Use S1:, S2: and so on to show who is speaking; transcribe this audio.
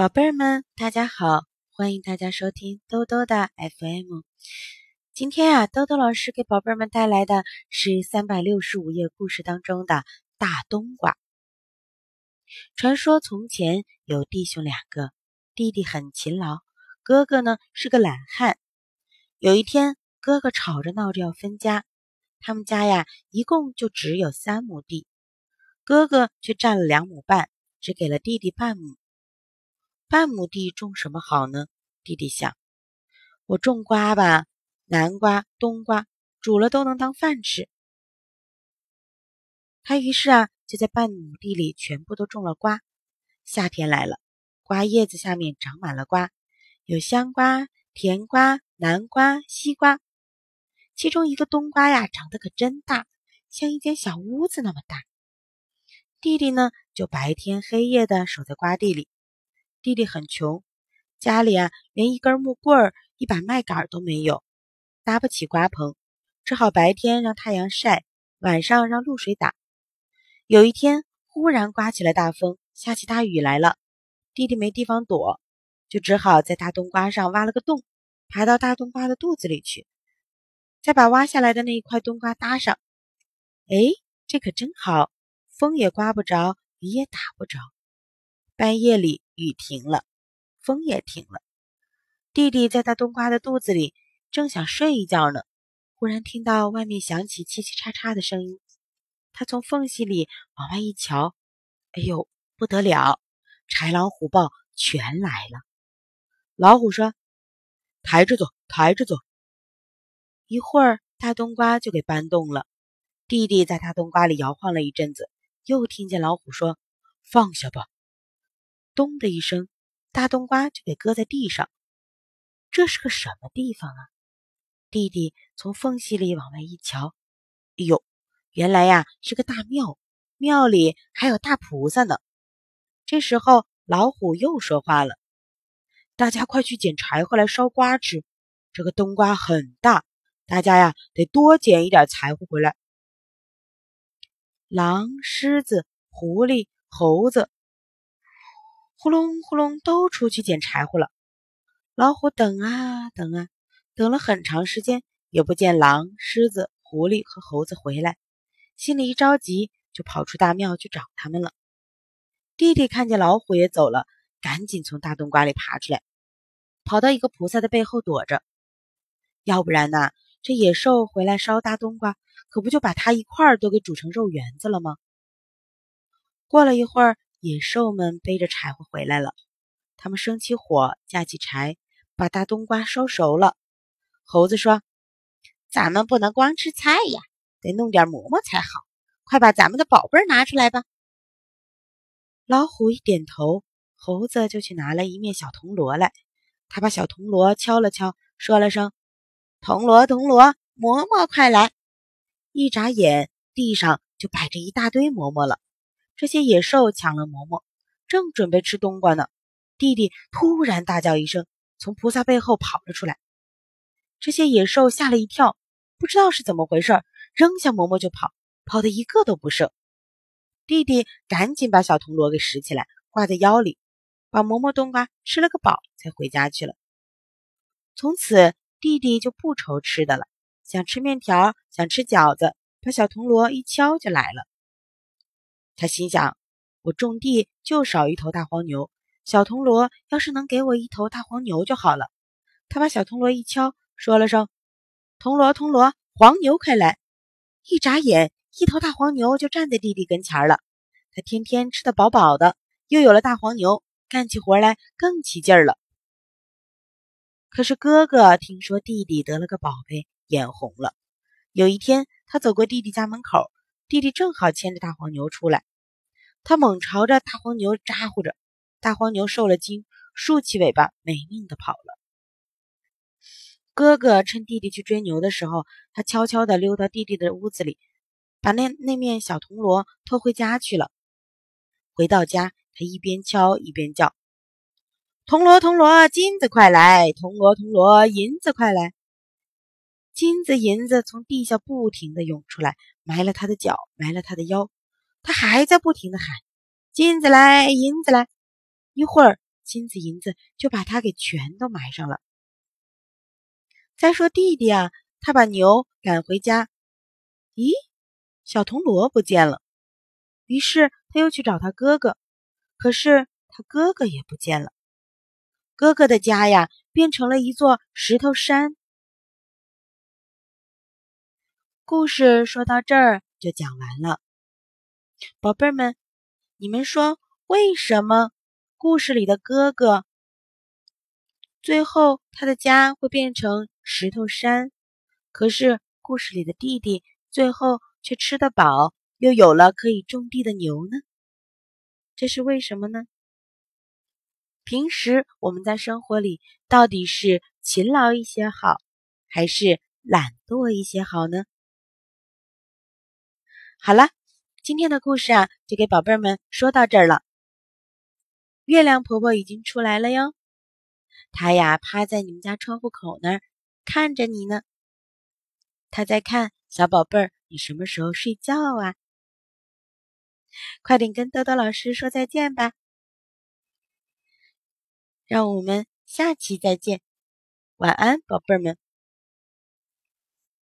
S1: 宝贝儿们，大家好！欢迎大家收听兜兜的 FM。今天啊，兜兜老师给宝贝儿们带来的是三百六十五页故事当中的大冬瓜。传说从前有弟兄两个，弟弟很勤劳，哥哥呢是个懒汉。有一天，哥哥吵着闹着要分家，他们家呀一共就只有三亩地，哥哥却占了两亩半，只给了弟弟半亩。半亩地种什么好呢？弟弟想，我种瓜吧，南瓜、冬瓜，煮了都能当饭吃。他于是啊，就在半亩地里全部都种了瓜。夏天来了，瓜叶子下面长满了瓜，有香瓜、甜瓜、南瓜、西瓜。其中一个冬瓜呀，长得可真大，像一间小屋子那么大。弟弟呢，就白天黑夜的守在瓜地里。弟弟很穷，家里啊连一根木棍、一把麦秆都没有，搭不起瓜棚，只好白天让太阳晒，晚上让露水打。有一天，忽然刮起了大风，下起大雨来了。弟弟没地方躲，就只好在大冬瓜上挖了个洞，爬到大冬瓜的肚子里去，再把挖下来的那一块冬瓜搭上。哎，这可真好，风也刮不着，雨也打不着。半夜里，雨停了，风也停了。弟弟在大冬瓜的肚子里正想睡一觉呢，忽然听到外面响起嘁嘁喳喳的声音。他从缝隙里往外一瞧，哎呦，不得了！豺狼虎豹全来了。老虎说：“抬着走，抬着走。”一会儿，大冬瓜就给搬动了。弟弟在大冬瓜里摇晃了一阵子，又听见老虎说：“放下吧。”咚的一声，大冬瓜就给搁在地上。这是个什么地方啊？弟弟从缝隙里往外一瞧，哎呦，原来呀是个大庙，庙里还有大菩萨呢。这时候，老虎又说话了：“大家快去捡柴火来烧瓜吃。这个冬瓜很大，大家呀得多捡一点柴火回来。”狼、狮子、狐狸、猴子。呼隆呼隆，都出去捡柴火了。老虎等啊等啊，等了很长时间，也不见狼、狮子、狐狸和猴子回来，心里一着急，就跑出大庙去找他们了。弟弟看见老虎也走了，赶紧从大冬瓜里爬出来，跑到一个菩萨的背后躲着。要不然呢，这野兽回来烧大冬瓜，可不就把它一块儿都给煮成肉圆子了吗？过了一会儿。野兽们背着柴火回来了，他们生起火，架起柴，把大冬瓜烧熟了。猴子说：“咱们不能光吃菜呀，得弄点馍馍才好。快把咱们的宝贝拿出来吧。”老虎一点头，猴子就去拿了一面小铜锣来。他把小铜锣敲了敲，说了声：“铜锣，铜锣，馍馍快来！”一眨眼，地上就摆着一大堆馍馍了。这些野兽抢了馍馍，正准备吃冬瓜呢。弟弟突然大叫一声，从菩萨背后跑了出来。这些野兽吓了一跳，不知道是怎么回事，扔下馍馍就跑，跑的一个都不剩。弟弟赶紧把小铜锣给拾起来，挂在腰里，把馍馍冬瓜吃了个饱，才回家去了。从此，弟弟就不愁吃的了，想吃面条，想吃饺子，把小铜锣一敲就来了。他心想：“我种地就少一头大黄牛，小铜锣要是能给我一头大黄牛就好了。”他把小铜锣一敲，说了声：“铜锣，铜锣，黄牛快来！”一眨眼，一头大黄牛就站在弟弟跟前了。他天天吃得饱饱的，又有了大黄牛，干起活来更起劲儿了。可是哥哥听说弟弟得了个宝贝，眼红了。有一天，他走过弟弟家门口，弟弟正好牵着大黄牛出来。他猛朝着大黄牛咋呼着，大黄牛受了惊，竖起尾巴没命的跑了。哥哥趁弟弟去追牛的时候，他悄悄地溜到弟弟的屋子里，把那那面小铜锣偷回家去了。回到家，他一边敲一边叫：“铜锣，铜锣，金子快来！铜锣，铜锣，银子快来！”金子、银子从地下不停地涌出来，埋了他的脚，埋了他的腰。他还在不停的喊：“金子来，银子来！”一会儿，金子银子，就把它给全都埋上了。再说弟弟啊，他把牛赶回家，咦，小铜锣不见了。于是他又去找他哥哥，可是他哥哥也不见了。哥哥的家呀，变成了一座石头山。故事说到这儿就讲完了，宝贝儿们，你们说为什么故事里的哥哥最后他的家会变成石头山，可是故事里的弟弟最后却吃得饱，又有了可以种地的牛呢？这是为什么呢？平时我们在生活里到底是勤劳一些好，还是懒惰一些好呢？好了，今天的故事啊，就给宝贝儿们说到这儿了。月亮婆婆已经出来了哟，她呀趴在你们家窗户口那儿看着你呢。她在看小宝贝儿，你什么时候睡觉啊？快点跟豆豆老师说再见吧，让我们下期再见，晚安，宝贝儿们。